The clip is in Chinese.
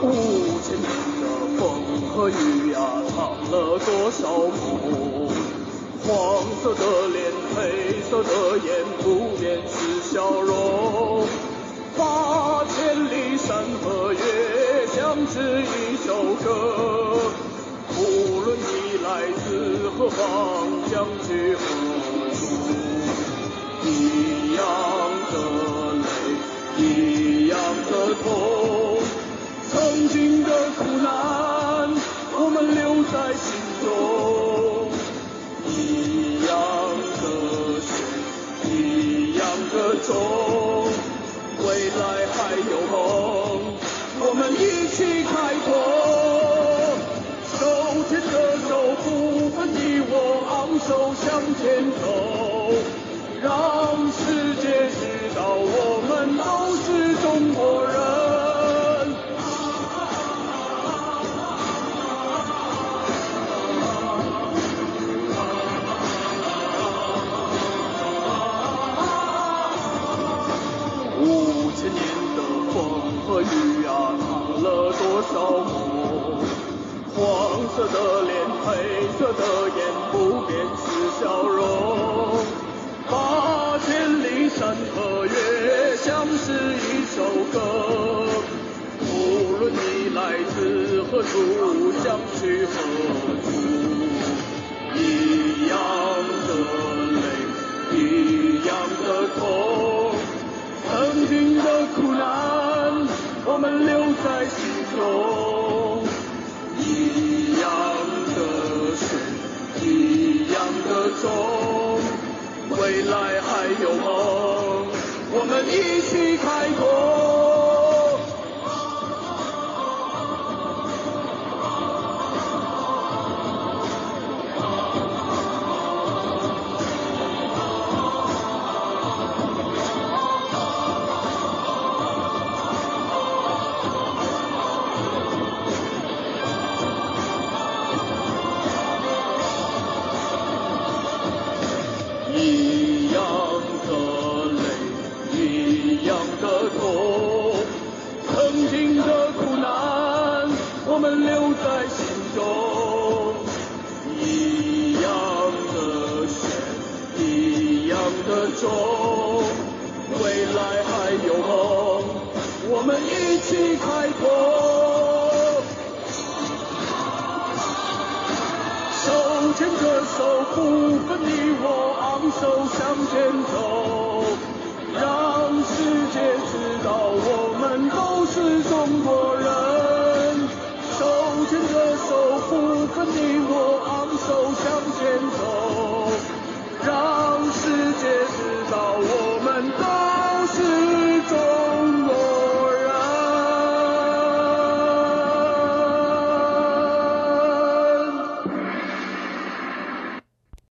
五千年的风和雨啊藏了多少梦黄色的脸黑色的眼不变是笑容。八千里山河月像是一首歌无论你来自何方将军在心中一样的血一样的种。未来还有梦我们一起开拓。雨啊，藏了多少梦？黄色的脸，黑色的眼，不变是笑容。八千里山河月，像是一首歌。无论你来自何处，想去何处，在心中。一样的血，一样的种，未来还有梦，我们一起我们留在心中。一样的血，一样的种，未来还有梦，我们一起开拓。手牵着手，不分你我，昂首向前走，让世界知道我们都是中国